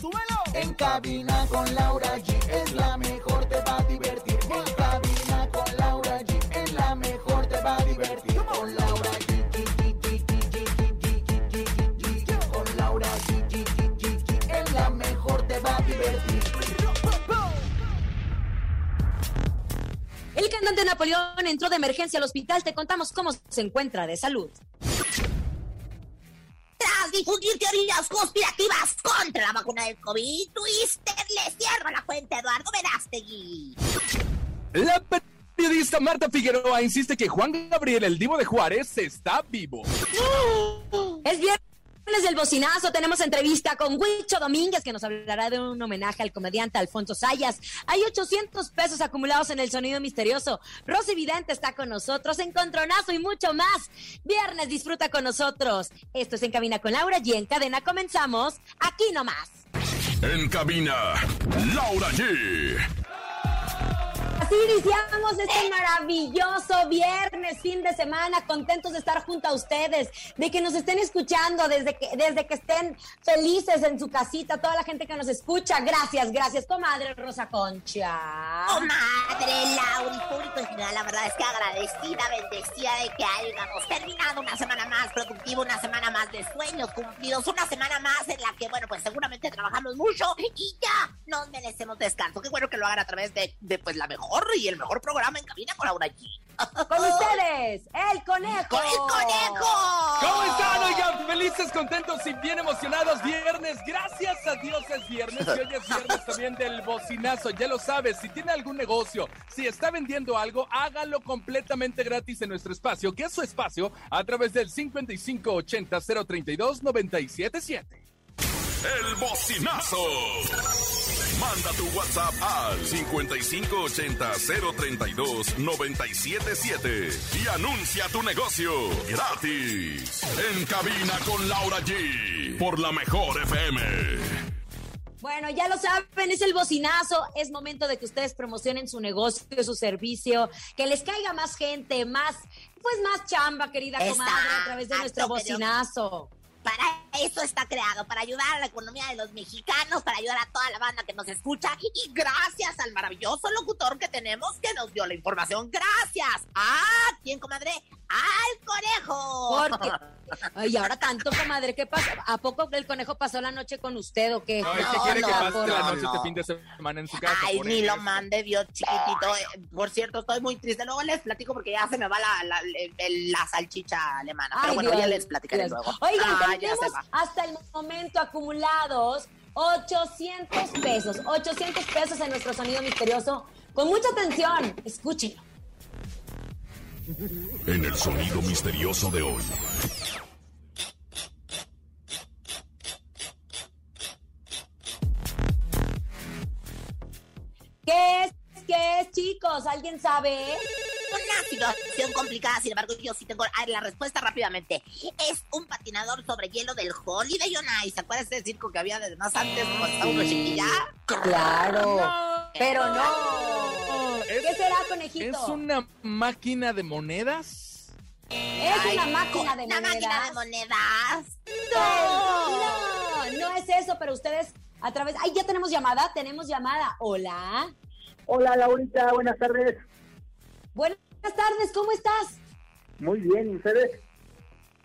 ¡Súbelo! En cabina con Laura G es la mejor, te va a divertir. En cabina con Laura G es la mejor, te va a divertir. Con Laura G. Con Laura G. Es la mejor, te va a divertir. El cantante Napoleón entró de emergencia al hospital. Te contamos cómo se encuentra de salud. Difundir teorías conspirativas contra la vacuna del COVID, Twister le cierra la cuenta a Eduardo Verástegui. La periodista Marta Figueroa insiste que Juan Gabriel, el divo de Juárez, está vivo. Es viernes del bocinazo. Tenemos entrevista con Huicho Domínguez, que nos hablará de un homenaje al comediante Alfonso Sayas. Hay 800 pesos acumulados en el sonido misterioso. Rosy Vidente está con nosotros, Encontronazo y mucho más. Viernes disfruta con nosotros. Esto es En Cabina con Laura y en cadena comenzamos aquí nomás. En cabina, Laura G. Iniciamos este maravilloso viernes, fin de semana, contentos de estar junto a ustedes, de que nos estén escuchando, desde que, desde que estén felices en su casita, toda la gente que nos escucha. Gracias, gracias, comadre Rosa Concha. Madre Laura y público en general, la verdad es que agradecida, bendecida de que hayamos terminado una semana más productiva, una semana más de sueños cumplidos, una semana más en la que, bueno, pues seguramente trabajamos mucho y ya nos merecemos descanso. Qué bueno que lo hagan a través de, de pues, la mejor y el mejor programa en cabina con Laura G. Con ustedes, el conejo. ¡El conejo! ¿Cómo están? Oigan, felices, contentos y bien emocionados. Viernes, gracias a Dios es viernes. Y hoy es viernes también del bocinazo. Ya lo sabes, si tiene algún negocio, si está vendiendo algo, hágalo completamente gratis en nuestro espacio, que es su espacio, a través del 5580-032-977. El bocinazo. Manda tu WhatsApp al 5580-032-977 y anuncia tu negocio gratis. En cabina con Laura G. Por la mejor FM. Bueno, ya lo saben, es el bocinazo. Es momento de que ustedes promocionen su negocio, su servicio, que les caiga más gente, más, pues más chamba, querida Está comadre, a través de nuestro bocinazo. Para eso está creado, para ayudar a la economía de los mexicanos, para ayudar a toda la banda que nos escucha y gracias al maravilloso locutor que tenemos que nos dio la información. Gracias. ¿A quién, comadre? Al conejo. Porque, ay, ahora tanto, comadre, ¿qué pasa? ¿A poco el conejo pasó la noche con usted o qué? Ay, ¿qué No, quiere no, que pase no, la noche no. este fin de semana en su casa? Ay, ni lo mande Dios chiquitito. Eh, Por cierto, estoy muy triste. Luego les platico porque ya se me va la, salchicha alemana. Pero Ay, bueno, Dios, ya les platicaré Dios. luego. Oigan, Ah, ya tenemos se va. hasta el momento acumulados 800 pesos, 800 pesos en nuestro sonido misterioso. Con mucha atención, escúchenlo. En el sonido misterioso de hoy. ¿Qué es? ¿Qué es, chicos? ¿Alguien sabe? Una situación complicada, sin embargo, yo sí tengo la respuesta rápidamente. Es un patinador sobre hielo del Holiday on Ice. ¿Se acuerdas de ese circo que había desde más antes cuando estaba uno chiquilla? Claro, pero no. Es- ¿Qué será, conejito? ¿Es una máquina de monedas? Es una máquina de Una monedas. máquina de monedas. No, no es eso, pero ustedes a través. ¡Ay, ya tenemos llamada! Tenemos llamada. Hola. Hola Laurita, buenas tardes. Buenas tardes, ¿cómo estás? Muy bien, ¿y ustedes?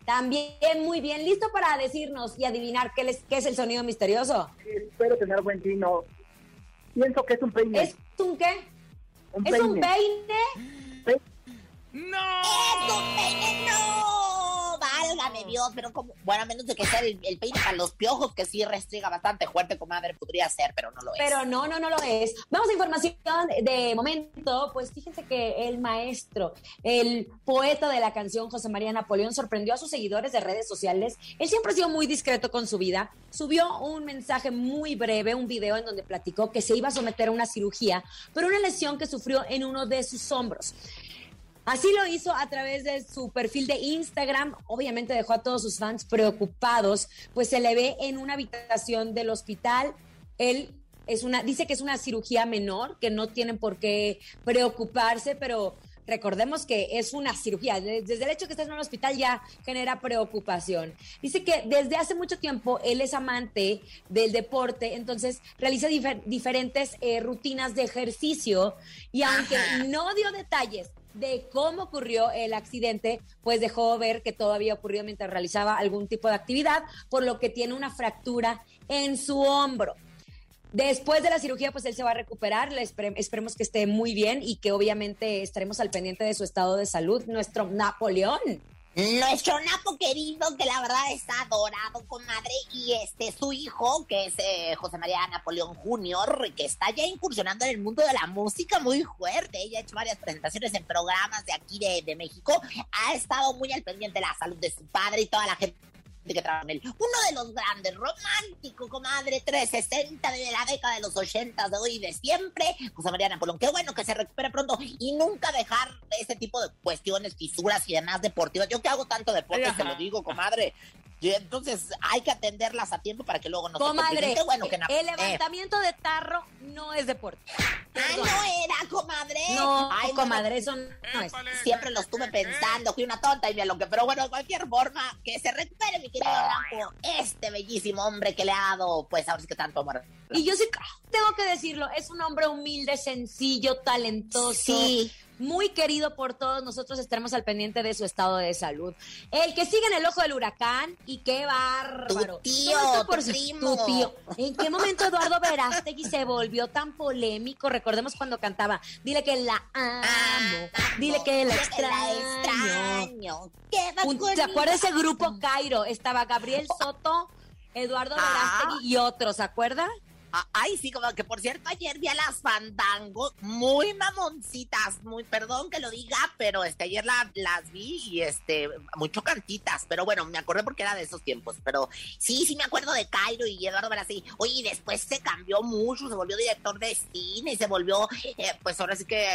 También muy bien. ¿Listo para decirnos y adivinar qué, les- qué es el sonido misterioso? Sí, espero tener buen tino. Pienso que es un peine. ¿Es un qué? un ¿Es un peine? Pe- ¡No! ¡Es un peine! ¡No! Válgame Dios, pero como, bueno, a menos de que sea el, peine para los piojos, que sí restriga bastante fuerte, comadre, podría ser, pero no lo es. Pero no, no, no lo es. Vamos a información de momento, pues fíjense que el maestro, el poeta de la canción José María Napoleón sorprendió a sus seguidores de redes sociales. Él siempre ha sido muy discreto con su vida. Subió un mensaje muy breve, un video en donde platicó que se iba a someter a una cirugía por una lesión que sufrió en uno de sus hombros. Así lo hizo a través de su perfil de Instagram. Obviamente dejó a todos sus fans preocupados, pues se le ve en una habitación del hospital. Él es una, dice que es una cirugía menor, que no tienen por qué preocuparse, pero recordemos que es una cirugía. Desde el hecho que estés en un hospital ya genera preocupación. Dice que desde hace mucho tiempo él es amante del deporte, entonces realiza diferentes eh, rutinas de ejercicio y aunque no dio detalles de cómo ocurrió el accidente, pues dejó ver que todo había ocurrido mientras realizaba algún tipo de actividad, por lo que tiene una fractura en su hombro. Después de la cirugía, pues él se va a recuperar, esperemos que esté muy bien y que obviamente estaremos al pendiente de su estado de salud, nuestro Napoleón. Nuestro Napo querido, que la verdad está adorado, comadre, y este, su hijo, que es eh, José María Napoleón Jr., que está ya incursionando en el mundo de la música muy fuerte. Ella ha hecho varias presentaciones en programas de aquí de, de México. Ha estado muy al pendiente de la salud de su padre y toda la gente que trabaja él. Uno de los grandes, romántico, comadre, 360 de la década de los 80 de hoy y de siempre, José María Napoleón. Qué bueno que se recupere pronto y nunca dejar ese tipo de cuestiones, fisuras y demás deportivas. Yo que hago tanto deporte, te lo digo, comadre. Y entonces hay que atenderlas a tiempo para que luego no comadre, se bueno que El levantamiento de tarro no es deporte. Ah, no era, comadre. No, Ay, comadre, eso no es. Siempre lo estuve pensando, fui una tonta y me lo que, pero bueno, de cualquier forma, que se recupere, mi querido Blanco, este bellísimo hombre que le ha dado, pues ahora sí que tanto amor. Y yo sí tengo que decirlo, es un hombre humilde, sencillo, talentoso. Sí muy querido por todos. Nosotros estaremos al pendiente de su estado de salud. El que sigue en el ojo del huracán y qué bárbaro. Tu tío, por tu tío. ¿En qué momento Eduardo Verástegui se volvió tan polémico? Recordemos cuando cantaba, dile que la amo, ah, dile que la extraño. ¿Te acuerdas ese grupo Cairo? Estaba Gabriel Soto, Eduardo ah. Verástegui y otros, ¿se acuerda? Ah, ay, sí, como que por cierto, ayer vi a las Fandango muy mamoncitas, muy, perdón que lo diga, pero este, ayer las vi y este, muy chocantitas, pero bueno, me acordé porque era de esos tiempos, pero sí, sí me acuerdo de Cairo y Eduardo Brasil. Oye, y después se cambió mucho, se volvió director de cine y se volvió, eh, pues ahora sí que,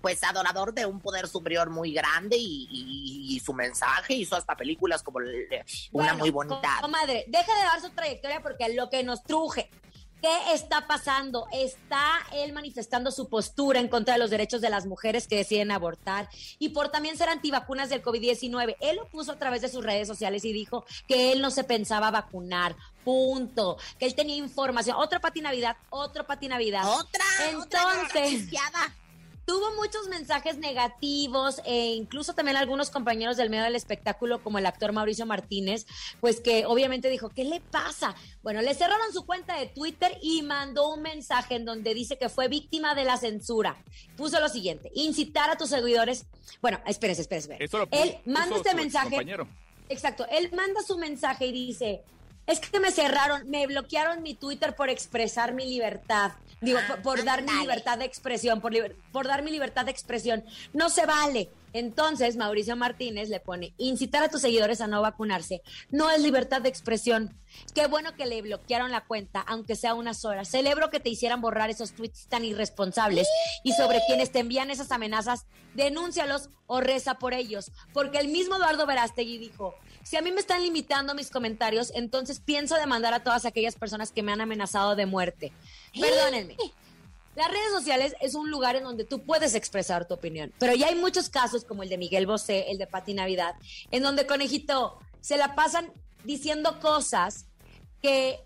pues adorador de un poder superior muy grande y, su mensaje hizo hasta películas como una muy bonita. Madre, deja de dar su trayectoria porque lo que nos truje ¿Qué está pasando? Está él manifestando su postura en contra de los derechos de las mujeres que deciden abortar y por también ser antivacunas del COVID-19. Él lo puso a través de sus redes sociales y dijo que él no se pensaba vacunar. Punto. Que él tenía información. Otra patinavidad, otro patinavidad. Otra. Entonces. Otra tuvo muchos mensajes negativos e incluso también algunos compañeros del medio del espectáculo como el actor Mauricio Martínez, pues que obviamente dijo, ¿qué le pasa? Bueno, le cerraron su cuenta de Twitter y mandó un mensaje en donde dice que fue víctima de la censura. Puso lo siguiente, incitar a tus seguidores. Bueno, espérense, espérense. Él manda este mensaje. Exacto, él manda su mensaje y dice, es que me cerraron, me bloquearon mi Twitter por expresar mi libertad. Digo, por, dar mi libertad de expresión, por, por dar mi libertad de expresión. No se vale. Entonces, Mauricio Martínez le pone, incitar a tus seguidores a no vacunarse no es libertad de expresión. Qué bueno que le bloquearon la cuenta, aunque sea unas horas. Celebro que te hicieran borrar esos tweets tan irresponsables y sobre quienes te envían esas amenazas, denúncialos o reza por ellos. Porque el mismo Eduardo Verástegui dijo, si a mí me están limitando mis comentarios, entonces pienso demandar a todas aquellas personas que me han amenazado de muerte. Perdónenme. Las redes sociales es un lugar en donde tú puedes expresar tu opinión, pero ya hay muchos casos como el de Miguel Bosé, el de Pati Navidad, en donde Conejito se la pasan diciendo cosas que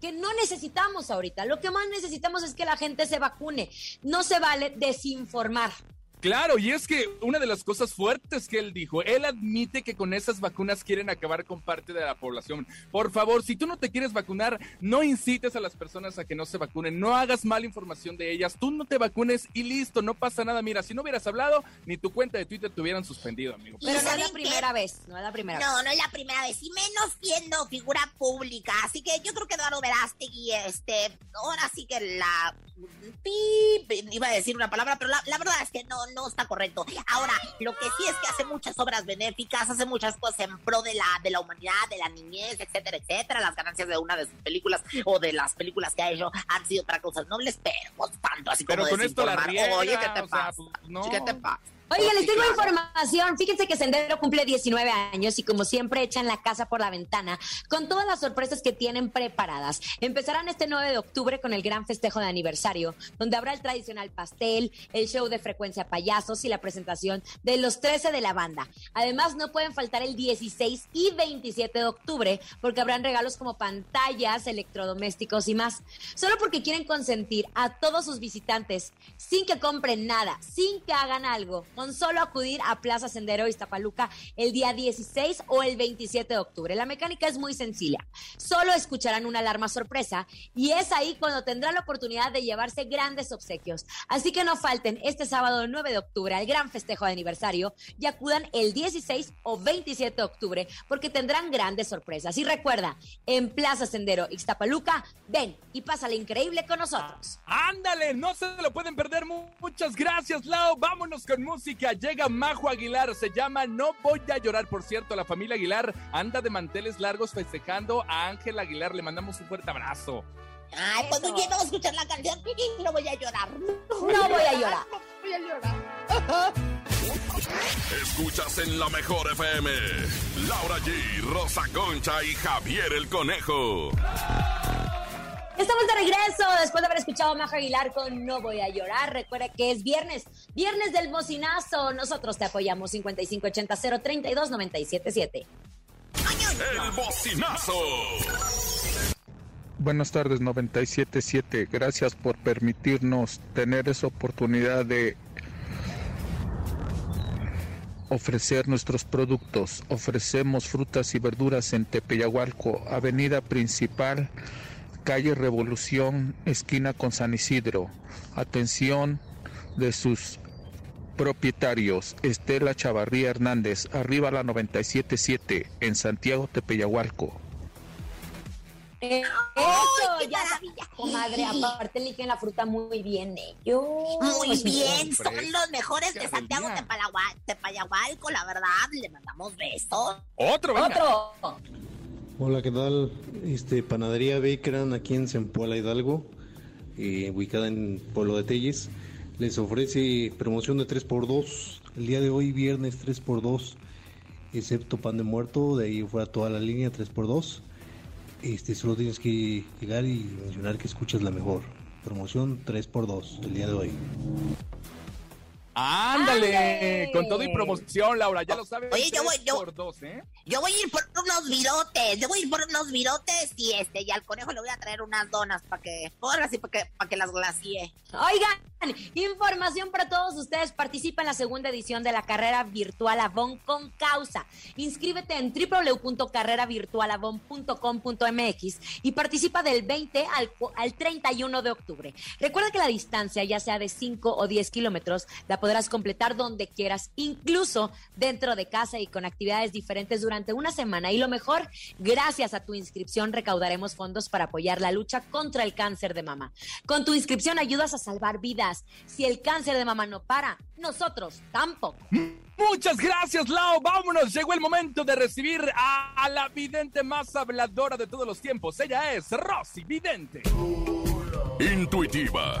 que no necesitamos ahorita. Lo que más necesitamos es que la gente se vacune. No se vale desinformar. Claro, y es que una de las cosas fuertes que él dijo, él admite que con esas vacunas quieren acabar con parte de la población. Por favor, si tú no te quieres vacunar, no incites a las personas a que no se vacunen, no hagas mala información de ellas, tú no te vacunes y listo, no pasa nada. Mira, si no hubieras hablado, ni tu cuenta de Twitter te hubieran suspendido, amigo. Pero no es la primera vez, no es la primera no, vez. No, no es la primera vez, y menos siendo figura pública. Así que yo creo que Eduardo Verástegui, este, ahora sí que la... iba a decir una palabra, pero la, la verdad es que no, no está correcto. Ahora, lo que sí es que hace muchas obras benéficas, hace muchas cosas en pro de la, de la humanidad, de la niñez, etcétera, etcétera. Las ganancias de una de sus películas o de las películas que ha hecho han sido para cosas nobles, pero tanto así pero como con esto la riega, Oye, ¿qué te sea, pasa? pues, no. ¿Qué te pasa? Oye, les tengo información. Fíjense que Sendero cumple 19 años y como siempre echan la casa por la ventana con todas las sorpresas que tienen preparadas. Empezarán este 9 de octubre con el gran festejo de aniversario, donde habrá el tradicional pastel, el show de frecuencia payasos y la presentación de los 13 de la banda. Además, no pueden faltar el 16 y 27 de octubre porque habrán regalos como pantallas, electrodomésticos y más. Solo porque quieren consentir a todos sus visitantes sin que compren nada, sin que hagan algo, solo acudir a Plaza Sendero Iztapaluca el día 16 o el 27 de octubre. La mecánica es muy sencilla. Solo escucharán una alarma sorpresa y es ahí cuando tendrán la oportunidad de llevarse grandes obsequios. Así que no falten este sábado 9 de octubre al gran festejo de aniversario y acudan el 16 o 27 de octubre porque tendrán grandes sorpresas. Y recuerda, en Plaza Sendero Ixtapaluca, ven y pásale increíble con nosotros. Ándale, no se lo pueden perder. Mu- Muchas gracias, Lau. Vámonos con música. Llega Majo Aguilar. Se llama No Voy a Llorar. Por cierto, la familia Aguilar anda de manteles largos festejando a Ángel Aguilar. Le mandamos un fuerte abrazo. Ay, pues muy bien, vamos a escuchar la canción y no voy a llorar. No voy a llorar. No voy a llorar. Escuchas en la mejor FM. Laura G, Rosa Concha y Javier el Conejo. Estamos de regreso después de haber escuchado a Majo Aguilar con No Voy a Llorar. Recuerda que es viernes, viernes del bocinazo. Nosotros te apoyamos 5580 032 977. El bocinazo. Buenas tardes 977, gracias por permitirnos tener esa oportunidad de ofrecer nuestros productos. Ofrecemos frutas y verduras en Tepeyahualco, avenida principal, calle Revolución, esquina con San Isidro. Atención de sus propietarios, Estela Chavarría Hernández, arriba la 977 en Santiago Tepeyahualco. Eh, ¡Ay, eso, qué ya maravilla! comadre. Aparte, eligen la fruta muy bien ellos. Muy bien, son los mejores de Santiago Tepayahualco, la verdad, le mandamos besos. Otro, venga. Otro. Hola, ¿qué tal? Este, Panadería Bakeran aquí en Zempoala Hidalgo, eh, ubicada en Pueblo de Telles. Les ofrece promoción de 3x2. El día de hoy, viernes 3x2, excepto pan de muerto, de ahí fuera toda la línea 3x2. Este, solo tienes que llegar y mencionar que escuchas la mejor. Promoción 3x2 el día de hoy. Ándale, Ándale. con todo y promoción, Laura, ya lo sabes. Oye, yo voy- yo- por dos, ¿eh? Yo voy a ir por unos virotes, yo voy a ir por unos virotes y este, y al conejo le voy a traer unas donas para que, ahora sí, para que, para que las glacie. Oigan, información para todos ustedes. Participa en la segunda edición de la carrera virtual Avon con causa. Inscríbete en www.carreravirtualavon.com.mx y participa del 20 al, al 31 de octubre. Recuerda que la distancia, ya sea de 5 o 10 kilómetros, la podrás completar donde quieras, incluso dentro de casa y con actividades diferentes durante una semana. Y lo mejor, gracias a tu inscripción recaudaremos fondos para apoyar la lucha contra el cáncer de mama. Con tu inscripción ayudas a salvar vidas. Si el cáncer de mama no para, nosotros tampoco. Muchas gracias, Lau. Vámonos. Llegó el momento de recibir a, a la vidente más habladora de todos los tiempos. Ella es Rosy Vidente. Intuitiva,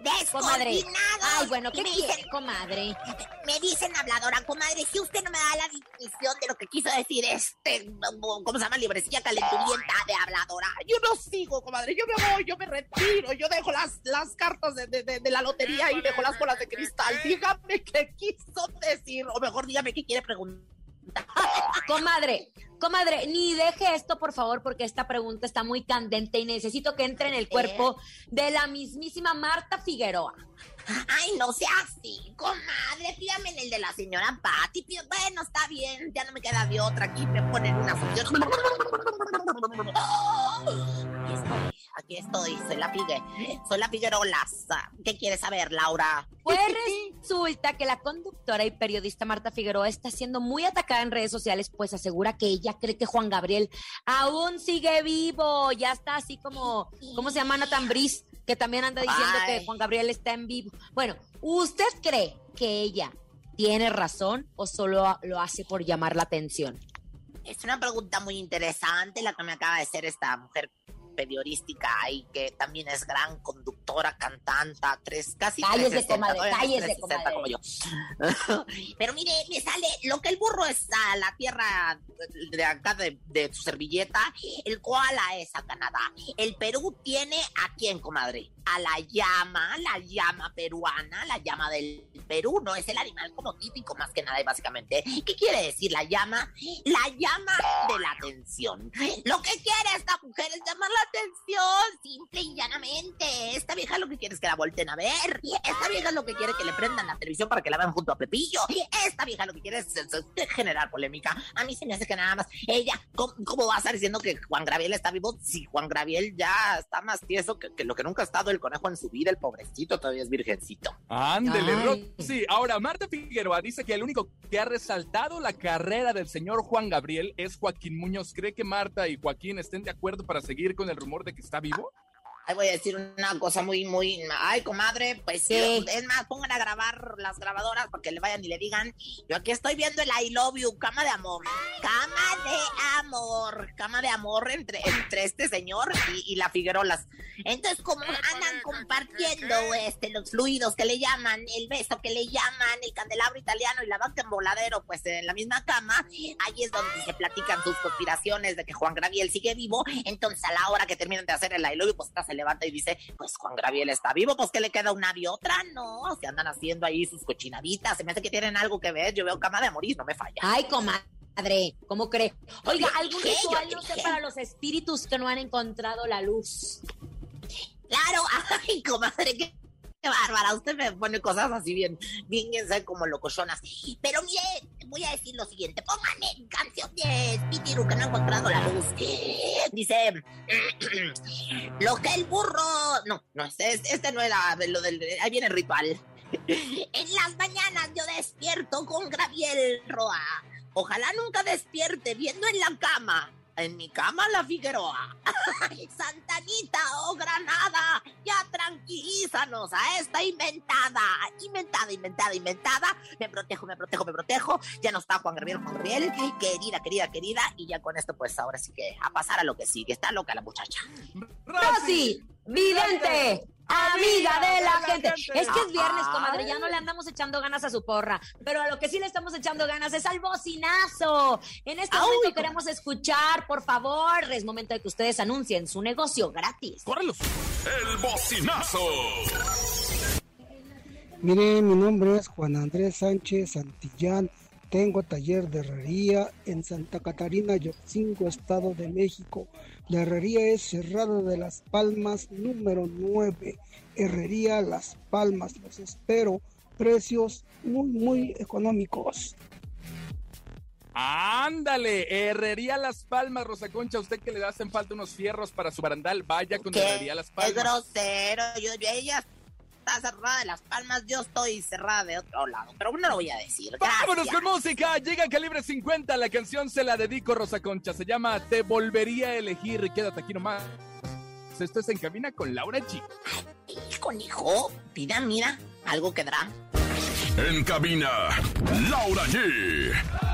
Descoordinado. Ay, bueno, ¿qué me dicen, comadre? Me dicen habladora, comadre, si usted no me da la definición de lo que quiso decir este, ¿cómo se llama? Librecilla calenturienta de habladora. Yo no sigo, comadre, yo me voy, yo me retiro, yo dejo las, las cartas de, de, de la lotería y dejo las bolas de cristal. Dígame qué quiso decir, o mejor dígame qué quiere preguntar. Comadre, comadre, ni deje esto, por favor, porque esta pregunta está muy candente y necesito que entre en el cuerpo de la mismísima Marta Figueroa. Ay, no sea así, comadre, pídame en el de la señora Patti. Bueno, está bien, ya no me queda de otra. Aquí me ponen una función. Aquí estoy, soy la Figue, soy la Figuerolaza. ¿Qué quieres saber, Laura? Pues resulta que la conductora y periodista Marta Figueroa está siendo muy atacada en redes sociales, pues asegura que ella cree que Juan Gabriel aún sigue vivo. Ya está así como, ¿cómo se llama Nathan Brice? Que también anda diciendo que Juan Gabriel está en vivo. Bueno, ¿usted cree que ella tiene razón o solo lo hace por llamar la atención? Es una pregunta muy interesante la que me acaba de hacer esta mujer periodística y que también es gran conductora, cantante, tres, casi cállese, comadre, cállese, comadre. como yo. Pero mire, me sale lo que el burro es a la tierra de acá de, de su servilleta, el koala es a Canadá. El Perú tiene a quién, comadre? A la llama, la llama peruana, la llama del Perú, no es el animal como típico más que nada y básicamente. ¿Qué quiere decir la llama? La llama de la atención. Lo que quiere esta mujer es llamar la atención, simple y llanamente. Esta vieja lo que quiere es que la volten a ver. Esta vieja lo que quiere que le prendan la televisión para que la vean junto a Pepillo. Esta vieja lo que quiere es, es- es generar polémica. A mí se me hace que nada más ella, ¿cómo, cómo va a estar diciendo que Juan Graviel está vivo si Juan Graviel ya está más tieso que, que lo que nunca ha estado el conejo en su vida? El pobrecito todavía es virgencito. Ándele. Rosy. Ahora, Marta Figueroa dice que el único que ha resaltado la carrera del señor Juan Gabriel es Joaquín Muñoz. ¿Cree que Marta y Joaquín estén de acuerdo para seguir con el rumor de que está vivo? Ay, voy a decir una cosa muy, muy. Ay, comadre, pues sí. Es más, pongan a grabar las grabadoras para que le vayan y le digan. Yo aquí estoy viendo el I love you, cama de amor. Cama de amor. Cama de amor entre, entre este señor y, y la Figuerolas. Entonces, como andan compartiendo este, los fluidos que le llaman, el beso que le llaman, el candelabro italiano y la vaca en voladero, pues en la misma cama, ahí es donde se platican sus conspiraciones de que Juan Graviel sigue vivo. Entonces, a la hora que terminan de hacer el I love you, pues esta se levanta y dice, pues Juan Graviel está vivo, pues que le queda una y otra, no, se andan haciendo ahí sus cochinaditas, se me hace que tienen algo que ver, yo veo cama de y no me falla. Ay, comadre, ¿cómo cree? Oiga, ¿algún ritual, ¿Yo no sé, para los espíritus que no han encontrado la luz? Claro, ay, comadre, qué bárbara. Usted me pone cosas así bien, bien, bien, sabe, como locochonas. Pero mire, voy a decir lo siguiente. Pónganme canción de Spitiru que no ha encontrado la luz. Dice, lo que el burro... No, no, este, este no era lo del... Ahí viene el ritual. En las mañanas yo despierto con Graviel Roa. Ojalá nunca despierte viendo en la cama. En mi cama la Figueroa. Ay, Santanita o Granada, ya tranquilízanos a esta inventada. Inventada, inventada, inventada. Me protejo, me protejo, me protejo. Ya no está Juan Gabriel, Juan Gabriel. Querida, querida, querida. Y ya con esto, pues ahora sí que a pasar a lo que sigue. Está loca la muchacha. Rosy, vidente, amiga de la gente. Es que es viernes, comadre, ya no le andamos echando ganas a su porra, pero a lo que sí le estamos echando ganas es al bocinazo. En este Ay, momento queremos escuchar, por favor, es momento de que ustedes anuncien su negocio gratis. ¡Córrelos! El bocinazo. Mire, mi nombre es Juan Andrés Sánchez Santillán. Tengo taller de herrería en Santa Catarina, Yotzingo, Estado de México. La herrería es Cerrado de las Palmas, número 9. Herrería Las Palmas. Los espero. Precios muy, muy económicos. Ándale, Herrería Las Palmas, Rosa Concha, usted que le hacen falta unos fierros para su barandal, vaya con ¿Qué? Herrería Las Es Palmas. grosero. Yo, yo- ella está cerrada de las palmas. Yo estoy cerrada de otro lado. Pero no lo voy a decir. Vámonos Gracias. con música, llega Calibre 50, la canción se la dedico Rosa Concha, se llama Te volvería a elegir, quédate aquí nomás. Esto es En Cabina con Laura G. Conejo, mira, mira, algo quedará. En cabina, Laura G.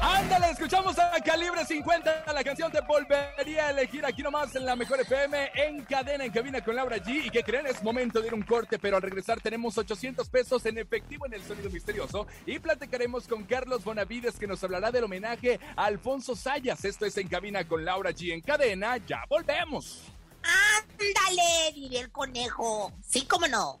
Ándale, escuchamos a Calibre 50. La canción te volvería a elegir aquí nomás en la Mejor FM, en cadena, en cabina con Laura G. ¿Y que creen? Es momento de ir un corte, pero al regresar tenemos 800 pesos en efectivo en el sonido misterioso. Y platicaremos con Carlos Bonavides, que nos hablará del homenaje a Alfonso Sayas. Esto es en cabina con Laura G. En cadena, ya volvemos. Ándale, diré el conejo. Sí, cómo no.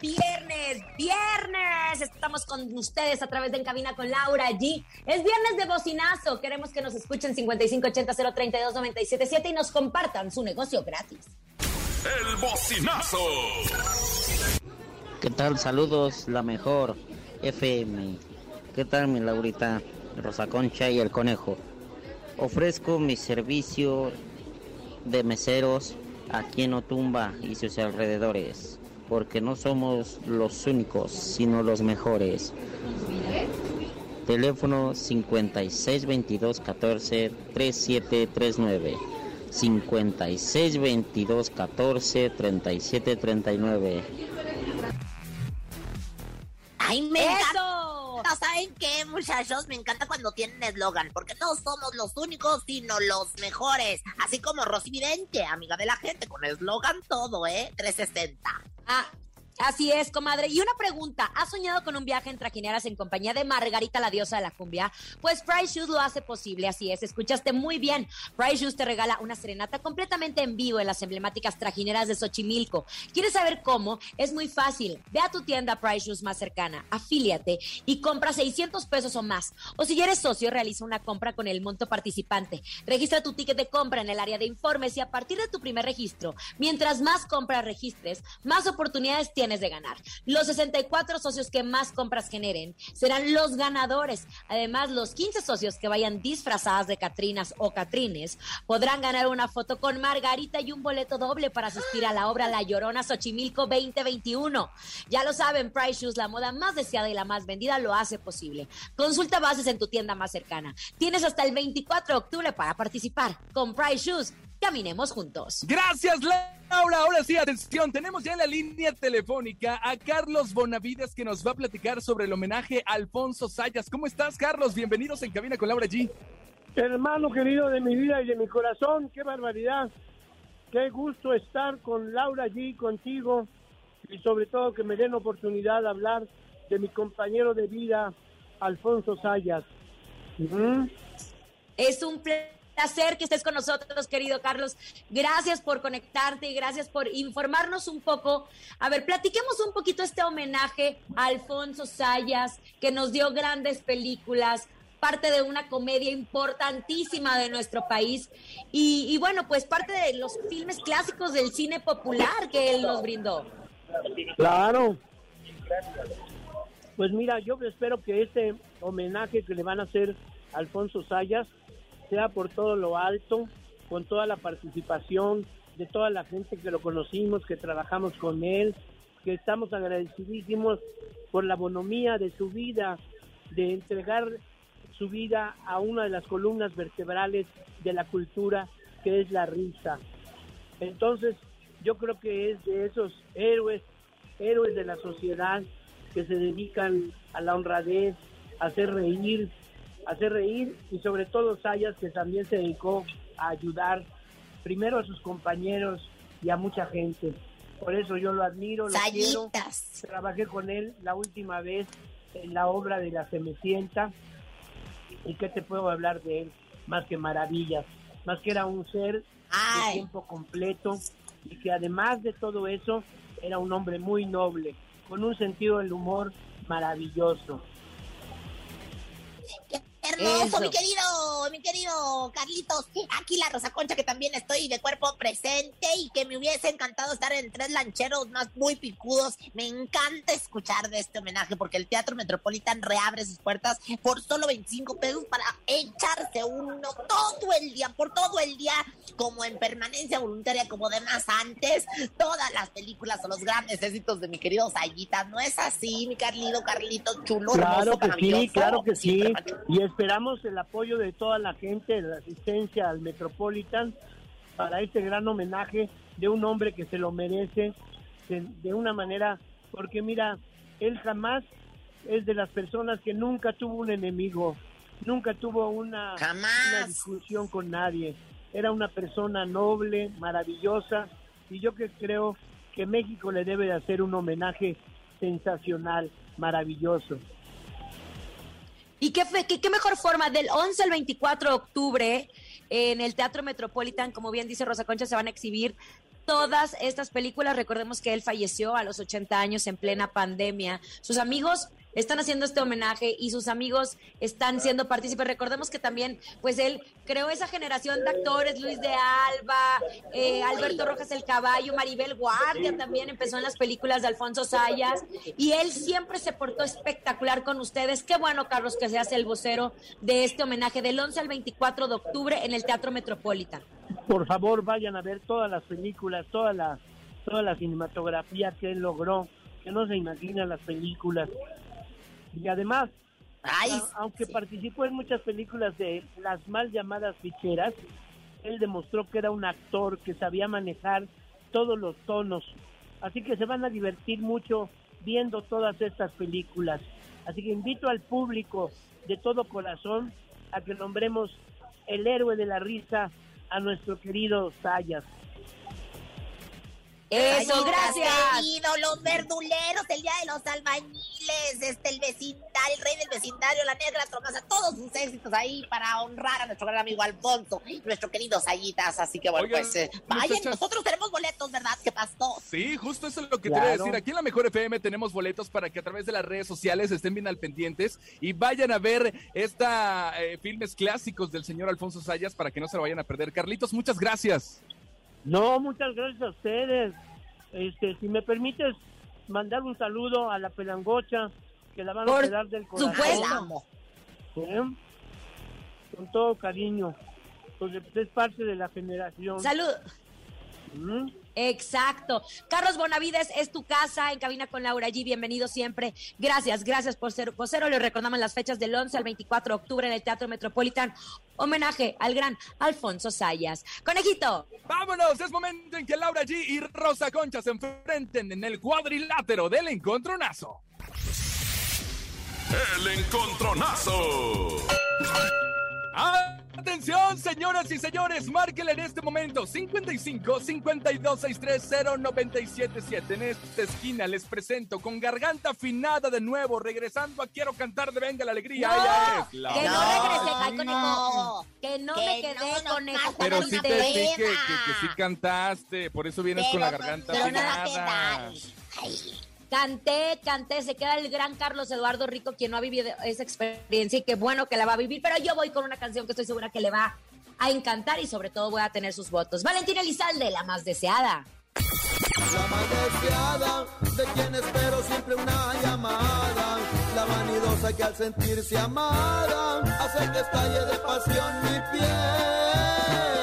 Viernes, viernes. Estamos con ustedes a través de En Cabina con Laura G. Es viernes de bocinazo. Queremos que nos escuchen 5580-032-977 y nos compartan su negocio gratis. El bocinazo. ¿Qué tal? Saludos, la mejor FM. ¿Qué tal, mi Laurita? Rosa Concha y el Conejo. Ofrezco mi servicio de meseros aquí en Otumba y sus alrededores porque no somos los únicos, sino los mejores. Teléfono 5622 14 3739. 5622 14 3739. ¡Ay, me ¿Saben qué, muchachos? Me encanta cuando tienen eslogan, porque no somos los únicos, sino los mejores. Así como Rosy Vidente, amiga de la gente, con eslogan todo, ¿eh? 360. Ah, Así es, comadre. Y una pregunta, ¿has soñado con un viaje en trajineras en compañía de Margarita, la diosa de la cumbia? Pues Price Shoes lo hace posible, así es. Escuchaste muy bien. Price Shoes te regala una serenata completamente en vivo en las emblemáticas trajineras de Xochimilco. ¿Quieres saber cómo? Es muy fácil. Ve a tu tienda Price Shoes más cercana, afíliate y compra 600 pesos o más. O si eres socio, realiza una compra con el monto participante. Registra tu ticket de compra en el área de informes y a partir de tu primer registro, mientras más compras registres, más oportunidades tienes de ganar. Los 64 socios que más compras generen serán los ganadores. Además, los 15 socios que vayan disfrazadas de Catrinas o Catrines podrán ganar una foto con Margarita y un boleto doble para asistir a la obra La Llorona Xochimilco 2021. Ya lo saben, Price Shoes, la moda más deseada y la más vendida, lo hace posible. Consulta bases en tu tienda más cercana. Tienes hasta el 24 de octubre para participar. Con Price Shoes, caminemos juntos. Gracias, Laura. Ahora sí, atención, tenemos ya en la línea telefónica a Carlos Bonavides que nos va a platicar sobre el homenaje a Alfonso Sayas. ¿Cómo estás, Carlos? Bienvenidos en Cabina con Laura G. Hermano querido de mi vida y de mi corazón, qué barbaridad. Qué gusto estar con Laura G, contigo, y sobre todo que me den oportunidad de hablar de mi compañero de vida, Alfonso Sayas. Es un placer placer que estés con nosotros, querido Carlos. Gracias por conectarte y gracias por informarnos un poco. A ver, platiquemos un poquito este homenaje a Alfonso Sayas, que nos dio grandes películas, parte de una comedia importantísima de nuestro país y, bueno, pues parte de los filmes clásicos del cine popular que él nos brindó. Claro. Pues mira, yo espero que este homenaje que le van a hacer a Alfonso Sayas sea por todo lo alto, con toda la participación de toda la gente que lo conocimos, que trabajamos con él, que estamos agradecidísimos por la bonomía de su vida, de entregar su vida a una de las columnas vertebrales de la cultura, que es la risa. Entonces, yo creo que es de esos héroes, héroes de la sociedad que se dedican a la honradez, a hacer reír, hacer reír y sobre todo Sayas que también se dedicó a ayudar primero a sus compañeros y a mucha gente. Por eso yo lo admiro, lo quiero. Trabajé con él la última vez en la obra de La Cenicienta. Y qué te puedo hablar de él más que maravillas, más que era un ser de tiempo completo y que además de todo eso era un hombre muy noble, con un sentido del humor maravilloso hermoso, mi querido, mi querido Carlitos. Aquí la Rosa Concha, que también estoy de cuerpo presente y que me hubiese encantado estar en tres lancheros más muy picudos. Me encanta escuchar de este homenaje porque el Teatro Metropolitan reabre sus puertas por solo 25 pesos para echarse uno todo el día, por todo el día, como en permanencia voluntaria, como de más antes. Todas las películas o los grandes éxitos de mi querido Sayita. ¿No es así, mi Carlito, Carlito, chulo, Claro hermoso, que sí, claro que sí. Y esperamos el apoyo de toda la gente, la asistencia al Metropolitan para este gran homenaje de un hombre que se lo merece de, de una manera, porque mira, él jamás es de las personas que nunca tuvo un enemigo, nunca tuvo una, una discusión con nadie. Era una persona noble, maravillosa, y yo que creo que México le debe de hacer un homenaje sensacional, maravilloso. ¿Y qué, qué, qué mejor forma? Del 11 al 24 de octubre en el Teatro Metropolitan, como bien dice Rosa Concha, se van a exhibir todas estas películas. Recordemos que él falleció a los 80 años en plena pandemia. Sus amigos están haciendo este homenaje y sus amigos están siendo partícipes. Recordemos que también, pues él creó esa generación de actores, Luis de Alba, eh, Alberto Rojas el Caballo, Maribel Guardia también empezó en las películas de Alfonso Sayas y él siempre se portó espectacular con ustedes. Qué bueno, Carlos, que se hace el vocero de este homenaje del 11 al 24 de octubre en el Teatro Metropolitan. Por favor, vayan a ver todas las películas, toda la, toda la cinematografía que él logró, que no se imaginan las películas. Y además, a- aunque participó en muchas películas de las mal llamadas ficheras, él demostró que era un actor que sabía manejar todos los tonos. Así que se van a divertir mucho viendo todas estas películas. Así que invito al público de todo corazón a que nombremos el héroe de la risa a nuestro querido Sayas. Eso, gracias. querido, los verduleros, el día de los albañiles, este, el vecindario, el rey del vecindario, la negra tromasa, todos sus éxitos ahí para honrar a nuestro gran amigo Alfonso, nuestro querido Sayitas. Así que bueno, Oigan, pues eh, vayan, muchachas. nosotros tenemos boletos, ¿verdad? ¿Qué pasó? Sí, justo eso es lo que te voy a decir. Aquí en la Mejor FM tenemos boletos para que a través de las redes sociales estén bien al pendientes y vayan a ver esta eh, filmes clásicos del señor Alfonso Sayas para que no se lo vayan a perder. Carlitos, muchas gracias. No, muchas gracias a ustedes. Este, si me permites mandar un saludo a la pelangocha, que la van a Por quedar del corazón. supuesto. ¿Eh? Con todo cariño, porque es parte de la generación. Salud. ¿Mm? Exacto. Carlos Bonavides, es tu casa en cabina con Laura G. Bienvenido siempre. Gracias, gracias por ser vocero. Le recordamos las fechas del 11 al 24 de octubre en el Teatro Metropolitan. Homenaje al gran Alfonso Sayas. Conejito. Vámonos, es momento en que Laura G y Rosa Concha se enfrenten en el cuadrilátero del encontronazo. El encontronazo. Atención, señoras y señores, márquenle en este momento 55 52 630 977. En esta esquina les presento con garganta afinada de nuevo, regresando a Quiero cantar de Venga la Alegría. No, Ella es la que no regresé, ay. Que no Que me quedé, no, no conejo. Pero con sí te dije que, que sí cantaste, por eso vienes con la no- garganta pero no afinada. Canté, canté, se queda el gran Carlos Eduardo Rico, quien no ha vivido esa experiencia y qué bueno que la va a vivir, pero yo voy con una canción que estoy segura que le va a encantar y sobre todo voy a tener sus votos. Valentina Elizalde, la más deseada. La más deseada, de quien espero siempre una llamada. La vanidosa que al sentirse amada hace que estalle de pasión mi piel.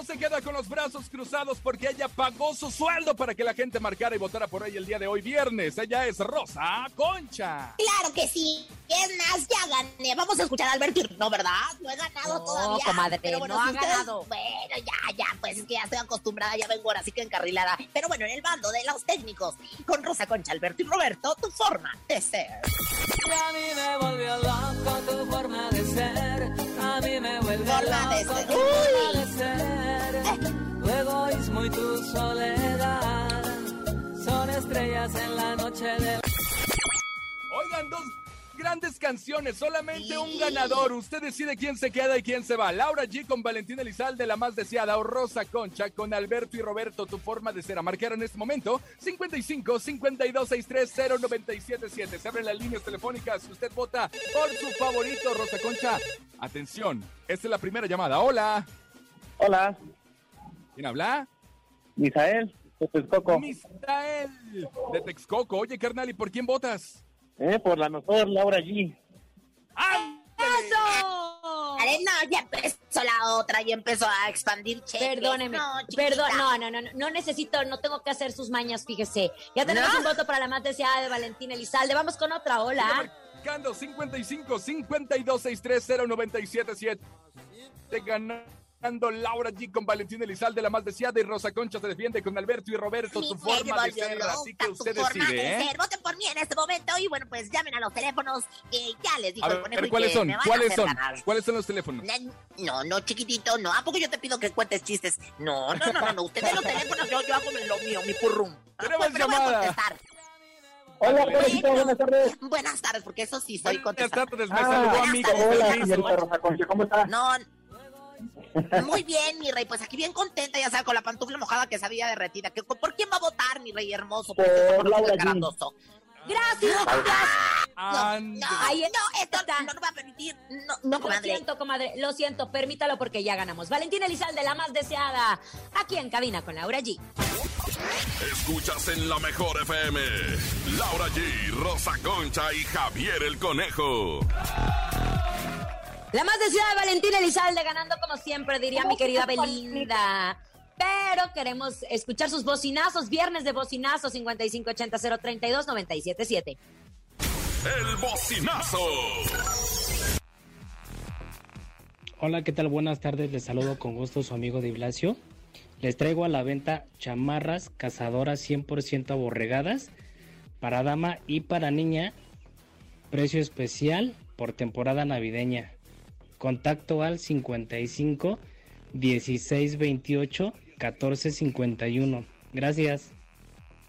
No se queda con los brazos cruzados porque ella pagó su sueldo para que la gente marcara y votara por ella el día de hoy viernes. Ella es Rosa Concha. Claro que sí. Es más, ya gané. Vamos a escuchar a Alberto, ¿no, verdad? No he ganado No, todavía. comadre, Pero bueno, no si ha ustedes- ganado. Bueno, ya, ya, pues es que ya estoy acostumbrada, ya vengo ahora, así que encarrilada. Pero bueno, en el bando de los técnicos, con Rosa Concha, Alberto y Roberto, tu forma de ser. A mí me volvió loco tu forma de ser. A mí me vuelve Forma de loco ser. tu forma de ser. Tu egoísmo y tu soledad son estrellas en la noche de Oigan, dos grandes canciones, solamente un ganador. Usted decide quién se queda y quién se va. Laura G con Valentina Elizalde, la más deseada, o Rosa Concha con Alberto y Roberto, tu forma de ser. A marcar en este momento 55 52 630 977. Se abren las líneas telefónicas. Usted vota por su favorito, Rosa Concha. Atención, esta es la primera llamada. Hola. Hola. ¿Quién habla? Misael, de Texcoco. Misael, de Texcoco. Oye, carnal, ¿y por quién votas? Eh, por la mejor Laura G. ¡Eso! Arena, ya empezó la otra, ya empezó a expandir cheques. Perdóneme, No, perdón, no, no, no, no, no necesito, no tengo que hacer sus mañas, fíjese. Ya tenemos ¿No? un voto para la más deseada de Valentina Elizalde. Vamos con otra, hola. Marcando 55 52 630 977. Ganando Laura G con Valentina Elizalde, la más deseada, y Rosa Concha se defiende con Alberto y Roberto, Me forma de ser. loca Así que usted decide, de ¿eh? Voten por mí en este momento y bueno, pues llamen a los teléfonos que ya les dijo A el ver, ¿cuáles son? ¿Cuáles son? ganar. ¿Cuáles son los teléfonos? No, no, chiquitito, no. ¿A poco yo te pido que cuentes chistes? No, no, no, no, no. Ustedes los teléfonos, yo, yo hago lo mío, mi purrum. Ah, Tenemos pues, pero voy a llamada. contestar. Hola, buenas tardes. Buenas tardes, porque eso sí soy contestar. tardes, me Ah, saludó amigo. hola, señorita Rosa Concha, ¿cómo está? No. Muy bien, mi rey. Pues aquí bien contenta, ya sabes, con la pantufla mojada que sabía derretida. ¿Qué- ¿Por quién va a votar, mi rey hermoso? Por precioso, bonito, Laura G. carandoso? Gracias. No, Ahí no, esto está. no, no va a permitir. No, no, Lo comadre. siento, comadre, lo siento, permítalo porque ya ganamos. Valentina Elizalde, la más deseada, aquí en cabina con Laura G. Escuchas en la mejor FM. Laura G, Rosa Concha y Javier el Conejo. La más deseada de Valentina Elizalde, ganando como siempre, diría mi querida Belinda. Pero queremos escuchar sus bocinazos. Viernes de bocinazos 5580-032-977. El bocinazo. Hola, ¿qué tal? Buenas tardes. Les saludo con gusto su amigo Di Blasio. Les traigo a la venta chamarras cazadoras 100% aborregadas para dama y para niña. Precio especial por temporada navideña. Contacto al 55 16 28 14 51. Gracias.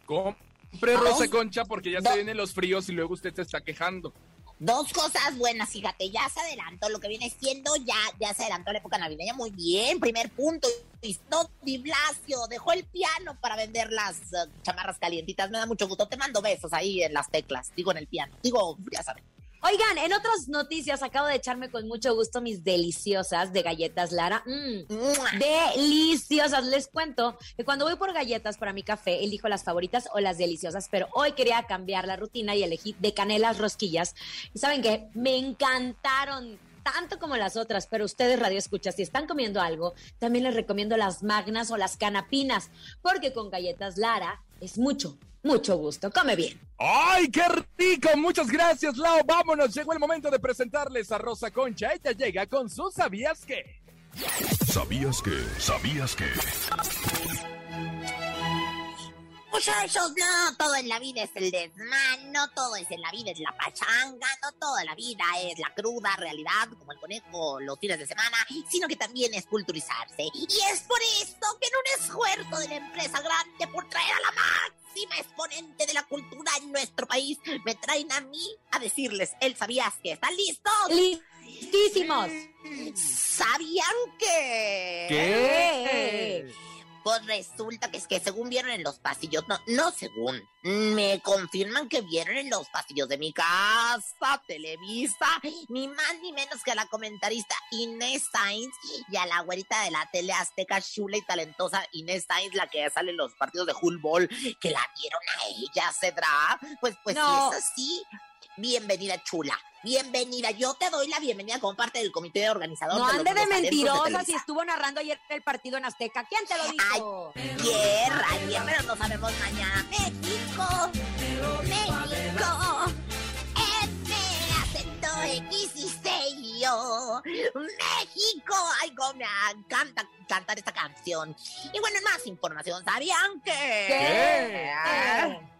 Compre Rosa Concha porque ya se vienen los fríos y luego usted se está quejando. Dos cosas buenas, fíjate, ya se adelantó lo que viene siendo, ya, ya se adelantó la época navideña, muy bien, primer punto. No, Di Blasio dejó el piano para vender las eh, chamarras calientitas, me da mucho gusto, te mando besos ahí en las teclas, digo en el piano, digo, ya saben. Oigan, en otras noticias acabo de echarme con mucho gusto mis deliciosas de galletas Lara. Mm, deliciosas. Les cuento que cuando voy por galletas para mi café, elijo las favoritas o las deliciosas, pero hoy quería cambiar la rutina y elegí de canelas rosquillas. Y saben que me encantaron tanto como las otras, pero ustedes radio escuchas, si están comiendo algo, también les recomiendo las magnas o las canapinas, porque con galletas Lara es mucho, mucho gusto. Come bien. ¡Ay, qué rico! Muchas gracias, Lau. Vámonos, llegó el momento de presentarles a Rosa Concha. Ella llega con su ¿Sabías qué? ¿Sabías que? ¿Sabías que? Muchachos, no todo en la vida es el desmán, no todo es en la vida es la pachanga, no toda la vida es la cruda realidad, como el conejo los fines de semana, sino que también es culturizarse. Y es por esto que en un esfuerzo de la empresa grande por traer a la máxima exponente de la cultura en nuestro país, me traen a mí a decirles, ¿el sabías que están listos? ¡Listísimos! ¿Sabían que? ¿Qué? Pues resulta que es que según vieron en los pasillos, no, no según, me confirman que vieron en los pasillos de mi casa, Televisa, ni más ni menos que a la comentarista Inés Sainz y a la güerita de la tele azteca chula y talentosa Inés Sainz, la que sale en los partidos de fútbol, que la vieron a ella, ¿cedrá? Pues, pues No. si es así, bienvenida chula, bienvenida, yo te doy la bienvenida como parte del comité organizador. No de ande de mentirosa si estuvo narrando ayer el partido en Azteca. ¿Quién te lo dijo? Ayer, ayer, pero no sabemos mañana. México, México, M, acento X y sello. México, ay, cómo me encanta cantar esta canción. Y bueno, en más información, ¿sabían que? ¿Qué?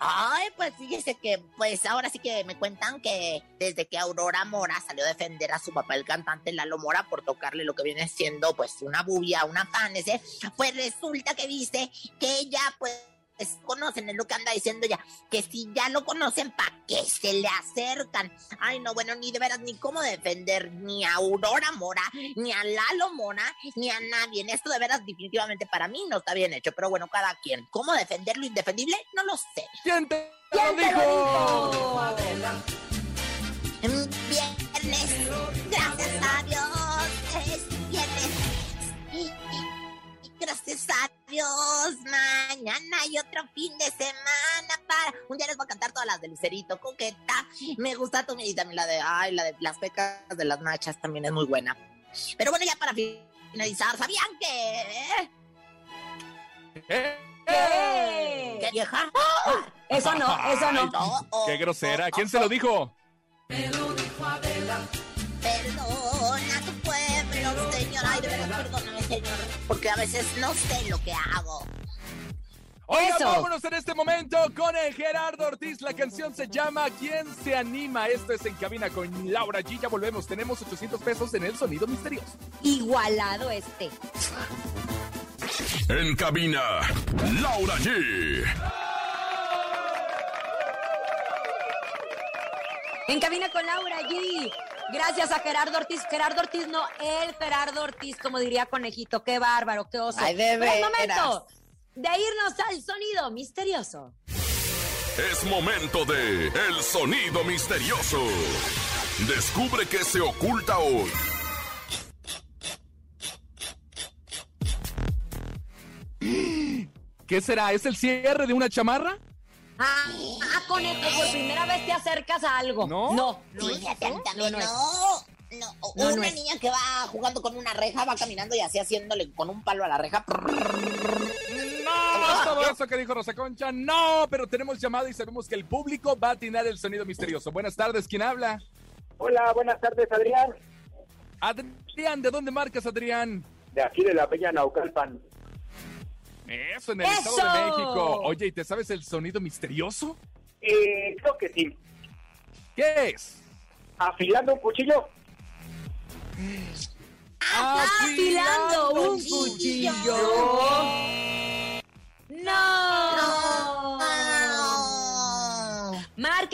Ay, pues fíjese que, pues ahora sí que me cuentan que desde que Aurora Mora salió a defender a su papá, el cantante Lalo Mora, por tocarle lo que viene siendo, pues, una bubia, una fan, ese, pues resulta que dice que ella, pues, conocen, es lo que anda diciendo ya, que si ya lo conocen, ¿para qué se le acercan? Ay, no, bueno, ni de veras, ni cómo defender ni a Aurora Mora, ni a Lalo Mora, ni a nadie. En esto de veras, definitivamente para mí no está bien hecho, pero bueno, cada quien. ¿Cómo defender lo indefendible? No lo sé. ¿Quién te ¿Quién lo te lo dijo? Viernes, gracias a Dios, gracias a Dios, mañana hay otro fin de semana para... Un día les voy a cantar todas las de Lucerito, coqueta. Me gusta tu y también la de... Ay, la de las pecas de las nachas también es muy buena. Pero bueno, ya para finalizar, ¿sabían que... ¿Eh? ¿Qué vieja? Eso no, eso no. oh, Qué grosera. ¿Quién se lo dijo? Perdona tu pueblo, señor. Ay, de verdad, perdóname, señor. Porque a veces no sé lo que hago. Oigan, Eso. vámonos en este momento con el Gerardo Ortiz. La canción se llama ¿Quién se anima? Esto es En Cabina con Laura G. Ya volvemos. Tenemos 800 pesos en el sonido misterioso. Igualado este. En cabina, Laura G. En cabina con Laura G. Gracias a Gerardo Ortiz. Gerardo Ortiz, no, el Gerardo Ortiz, como diría Conejito. Qué bárbaro, qué oso. Ay, de Pero es momento de irnos al sonido misterioso. Es momento de El Sonido Misterioso. Descubre qué se oculta hoy. ¿Qué será? ¿Es el cierre de una chamarra? Ah, ah, Conejo, por primera vez te acercas a algo. ¿No? No, no es No, no. no es. No, No, no una es. niña que va jugando con una reja, va caminando y así haciéndole con un palo a la reja. No, no es todo eso que dijo Rosa Concha. No, pero tenemos llamada y sabemos que el público va a atinar el sonido misterioso. Buenas tardes, ¿quién habla? Hola, buenas tardes, Adrián. Adrián, ¿de dónde marcas, Adrián? De aquí de la Bella Naucalpan. Eso, en el ¡Eso! Estado de México. Oye, ¿y te sabes el sonido misterioso? Eh, creo que sí. ¿Qué es? Afilando un cuchillo. Afilando un cuchillo. No.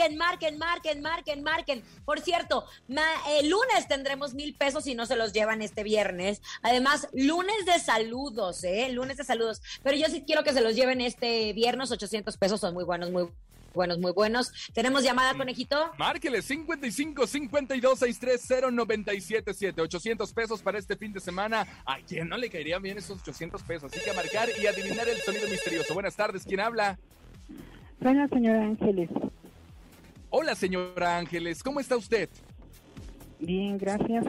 Marquen, marquen, marquen, marquen, marquen. Por cierto, ma- el lunes tendremos mil pesos si no se los llevan este viernes. Además, lunes de saludos, ¿eh? Lunes de saludos. Pero yo sí quiero que se los lleven este viernes. 800 pesos son muy buenos, muy buenos, muy buenos. ¿Tenemos llamada, conejito? Márquele 55 52 630 977 800 pesos para este fin de semana. ¿A quién no le caerían bien esos 800 pesos? Así que a marcar y adivinar el sonido misterioso. Buenas tardes, ¿quién habla? Soy la señora Ángeles. Hola, señora Ángeles, ¿cómo está usted? Bien, gracias.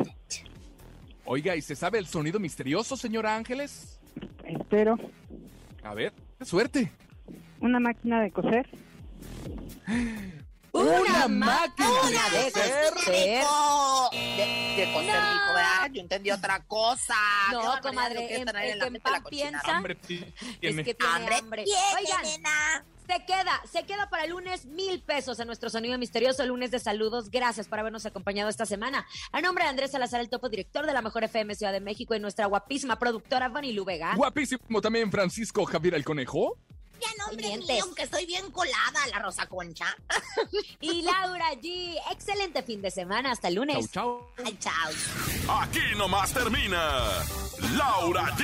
Oiga, ¿y se sabe el sonido misterioso, señora Ángeles? Espero. A ver, qué suerte. Una máquina de coser. Una máquina Una de de coser. coser. De, de coser, No. dijo, ¿verdad? Yo entendí otra cosa. No, comadre, lo que en- el la que en la piensa- Hambre Es que tiene Hambre hambre. Oigan, nena. Se queda, se queda para el lunes mil pesos en nuestro sonido misterioso, el lunes de saludos. Gracias por habernos acompañado esta semana. A nombre de Andrés Salazar, el topo director de la Mejor FM Ciudad de México y nuestra guapísima productora Bonnie Luvega. Guapísimo también Francisco Javier el Conejo. Ya no, hombre Pendientes. mío, que estoy bien colada, la Rosa Concha. Y Laura G. Excelente fin de semana. Hasta el lunes. Chau, chau. Ay. Aquí nomás termina Laura G,